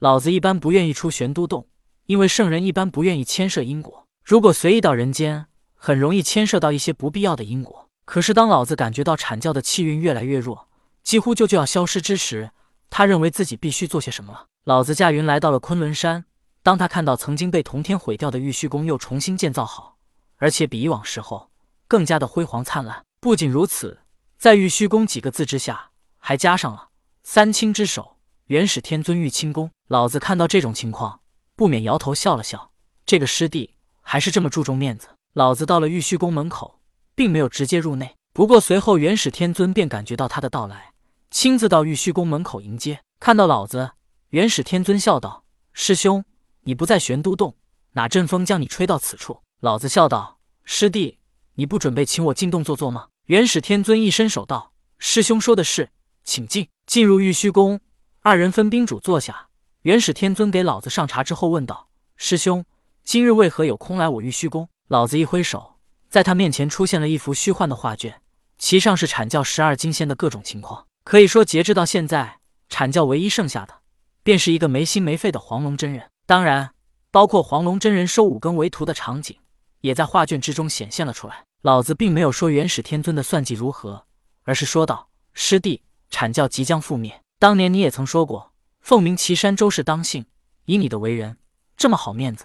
老子一般不愿意出玄都洞，因为圣人一般不愿意牵涉因果。如果随意到人间，很容易牵涉到一些不必要的因果。可是当老子感觉到阐教的气运越来越弱，几乎就就要消失之时，他认为自己必须做些什么了。老子驾云来到了昆仑山。当他看到曾经被同天毁掉的玉虚宫又重新建造好，而且比以往时候更加的辉煌灿烂。不仅如此，在玉虚宫几个字之下，还加上了三清之首，元始天尊玉清宫。老子看到这种情况，不免摇头笑了笑。这个师弟还是这么注重面子。老子到了玉虚宫门口，并没有直接入内。不过随后元始天尊便感觉到他的到来，亲自到玉虚宫门口迎接。看到老子，元始天尊笑道：“师兄。”你不在玄都洞，哪阵风将你吹到此处？老子笑道：“师弟，你不准备请我进洞坐坐吗？”元始天尊一伸手道：“师兄说的是，请进。”进入玉虚宫，二人分宾主坐下。元始天尊给老子上茶之后问道：“师兄，今日为何有空来我玉虚宫？”老子一挥手，在他面前出现了一幅虚幻的画卷，其上是阐教十二金仙的各种情况。可以说，截至到现在，阐教唯一剩下的，便是一个没心没肺的黄龙真人。当然，包括黄龙真人收五更为徒的场景，也在画卷之中显现了出来。老子并没有说元始天尊的算计如何，而是说道：“师弟，阐教即将覆灭。当年你也曾说过，凤鸣岐山周氏当幸。以你的为人，这么好面子，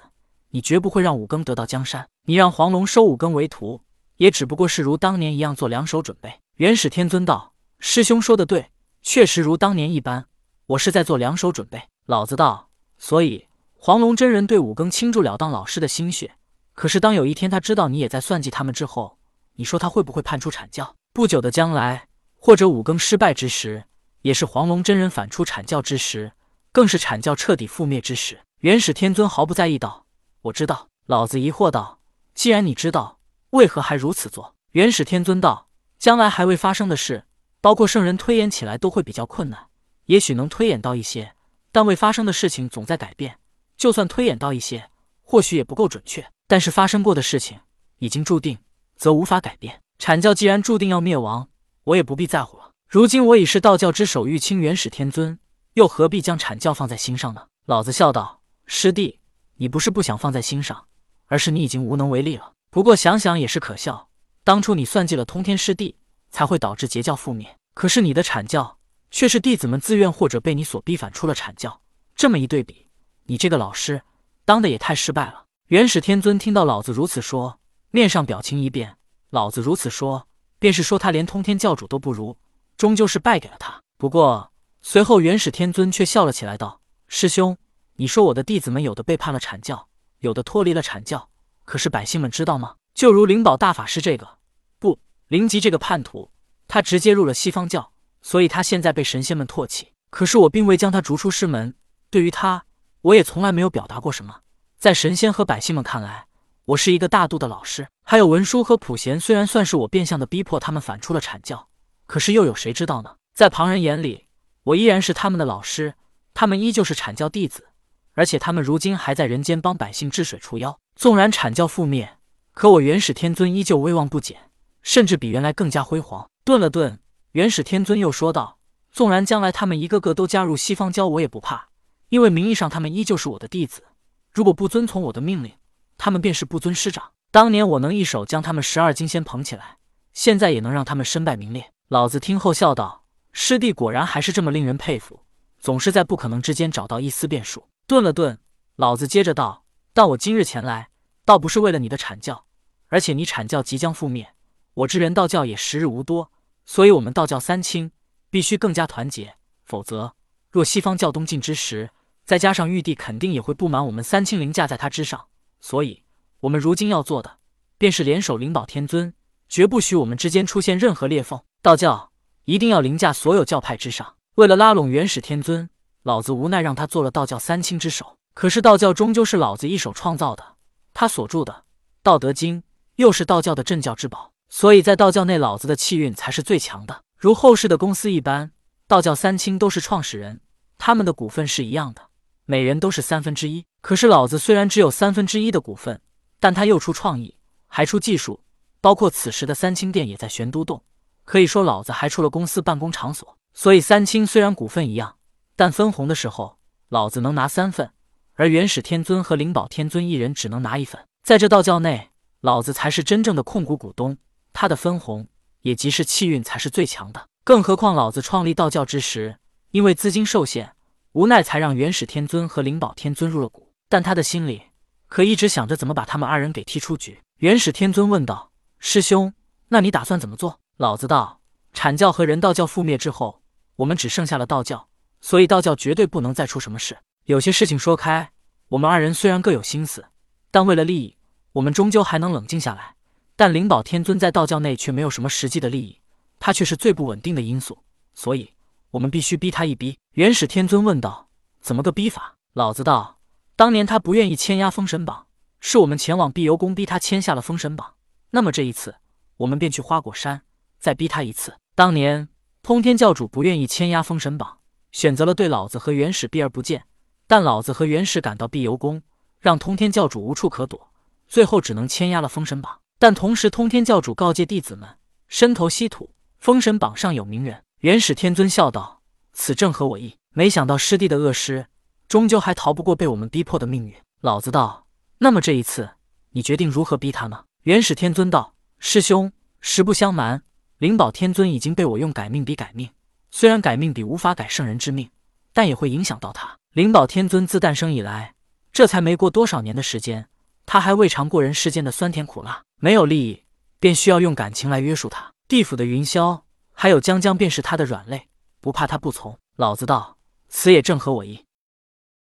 你绝不会让五更得到江山。你让黄龙收五更为徒，也只不过是如当年一样做两手准备。”元始天尊道：“师兄说的对，确实如当年一般，我是在做两手准备。”老子道：“所以。”黄龙真人对五更倾注了当老师的心血，可是当有一天他知道你也在算计他们之后，你说他会不会叛出阐教？不久的将来，或者五更失败之时，也是黄龙真人反出阐教之时，更是阐教彻底覆灭之时。元始天尊毫不在意道：“我知道。”老子疑惑道：“既然你知道，为何还如此做？”元始天尊道：“将来还未发生的事，包括圣人推演起来都会比较困难，也许能推演到一些，但未发生的事情总在改变。”就算推演到一些，或许也不够准确。但是发生过的事情已经注定，则无法改变。阐教既然注定要灭亡，我也不必在乎了。如今我已是道教之首，玉清元始天尊，又何必将阐教放在心上呢？老子笑道：“师弟，你不是不想放在心上，而是你已经无能为力了。不过想想也是可笑，当初你算计了通天师弟，才会导致截教覆灭。可是你的阐教，却是弟子们自愿或者被你所逼反出了阐教。这么一对比。”你这个老师当的也太失败了！元始天尊听到老子如此说，面上表情一变。老子如此说，便是说他连通天教主都不如，终究是败给了他。不过随后元始天尊却笑了起来，道：“师兄，你说我的弟子们有的背叛了阐教，有的脱离了阐教，可是百姓们知道吗？就如灵宝大法师这个，不，灵吉这个叛徒，他直接入了西方教，所以他现在被神仙们唾弃。可是我并未将他逐出师门，对于他。”我也从来没有表达过什么，在神仙和百姓们看来，我是一个大度的老师。还有文殊和普贤，虽然算是我变相的逼迫他们反出了阐教，可是又有谁知道呢？在旁人眼里，我依然是他们的老师，他们依旧是阐教弟子，而且他们如今还在人间帮百姓治水除妖。纵然阐教覆灭，可我元始天尊依旧威望不减，甚至比原来更加辉煌。顿了顿，元始天尊又说道：“纵然将来他们一个个都加入西方教，我也不怕。”因为名义上他们依旧是我的弟子，如果不遵从我的命令，他们便是不尊师长。当年我能一手将他们十二金仙捧起来，现在也能让他们身败名裂。老子听后笑道：“师弟果然还是这么令人佩服，总是在不可能之间找到一丝变数。”顿了顿，老子接着道：“但我今日前来，倒不是为了你的阐教，而且你阐教即将覆灭，我之人道教也时日无多，所以我们道教三清必须更加团结，否则若西方教东进之时。”再加上玉帝肯定也会不满我们三清凌驾在他之上，所以，我们如今要做的，便是联手灵宝天尊，绝不许我们之间出现任何裂缝。道教一定要凌驾所有教派之上。为了拉拢元始天尊，老子无奈让他做了道教三清之首。可是道教终究是老子一手创造的，他所著的《道德经》又是道教的镇教之宝，所以在道教内，老子的气运才是最强的。如后世的公司一般，道教三清都是创始人，他们的股份是一样的。每人都是三分之一，可是老子虽然只有三分之一的股份，但他又出创意，还出技术，包括此时的三清殿也在玄都洞，可以说老子还出了公司办公场所。所以三清虽然股份一样，但分红的时候老子能拿三份，而元始天尊和灵宝天尊一人只能拿一份。在这道教内，老子才是真正的控股股东，他的分红也即是气运才是最强的。更何况老子创立道教之时，因为资金受限，无奈才让元始天尊和灵宝天尊入了股。但他的心里可一直想着怎么把他们二人给踢出局。元始天尊问道：“师兄，那你打算怎么做？”老子道：“阐教和人道教覆灭之后，我们只剩下了道教，所以道教绝对不能再出什么事。有些事情说开，我们二人虽然各有心思，但为了利益。”我们终究还能冷静下来，但灵宝天尊在道教内却没有什么实际的利益，他却是最不稳定的因素，所以我们必须逼他一逼。元始天尊问道：“怎么个逼法？”老子道：“当年他不愿意签押封神榜，是我们前往碧游宫逼他签下了封神榜。那么这一次，我们便去花果山再逼他一次。当年通天教主不愿意签压封神榜，选择了对老子和元始避而不见，但老子和元始赶到碧游宫，让通天教主无处可躲。”最后只能签压了封神榜，但同时通天教主告诫弟子们身投西土，封神榜上有名人。元始天尊笑道：“此正合我意。没想到师弟的恶师，终究还逃不过被我们逼迫的命运。”老子道：“那么这一次，你决定如何逼他呢？”元始天尊道：“师兄，实不相瞒，灵宝天尊已经被我用改命笔改命。虽然改命笔无法改圣人之命，但也会影响到他。灵宝天尊自诞生以来，这才没过多少年的时间。”他还未尝过人世间的酸甜苦辣，没有利益，便需要用感情来约束他。地府的云霄还有江江，便是他的软肋，不怕他不从。老子道：此也正合我意。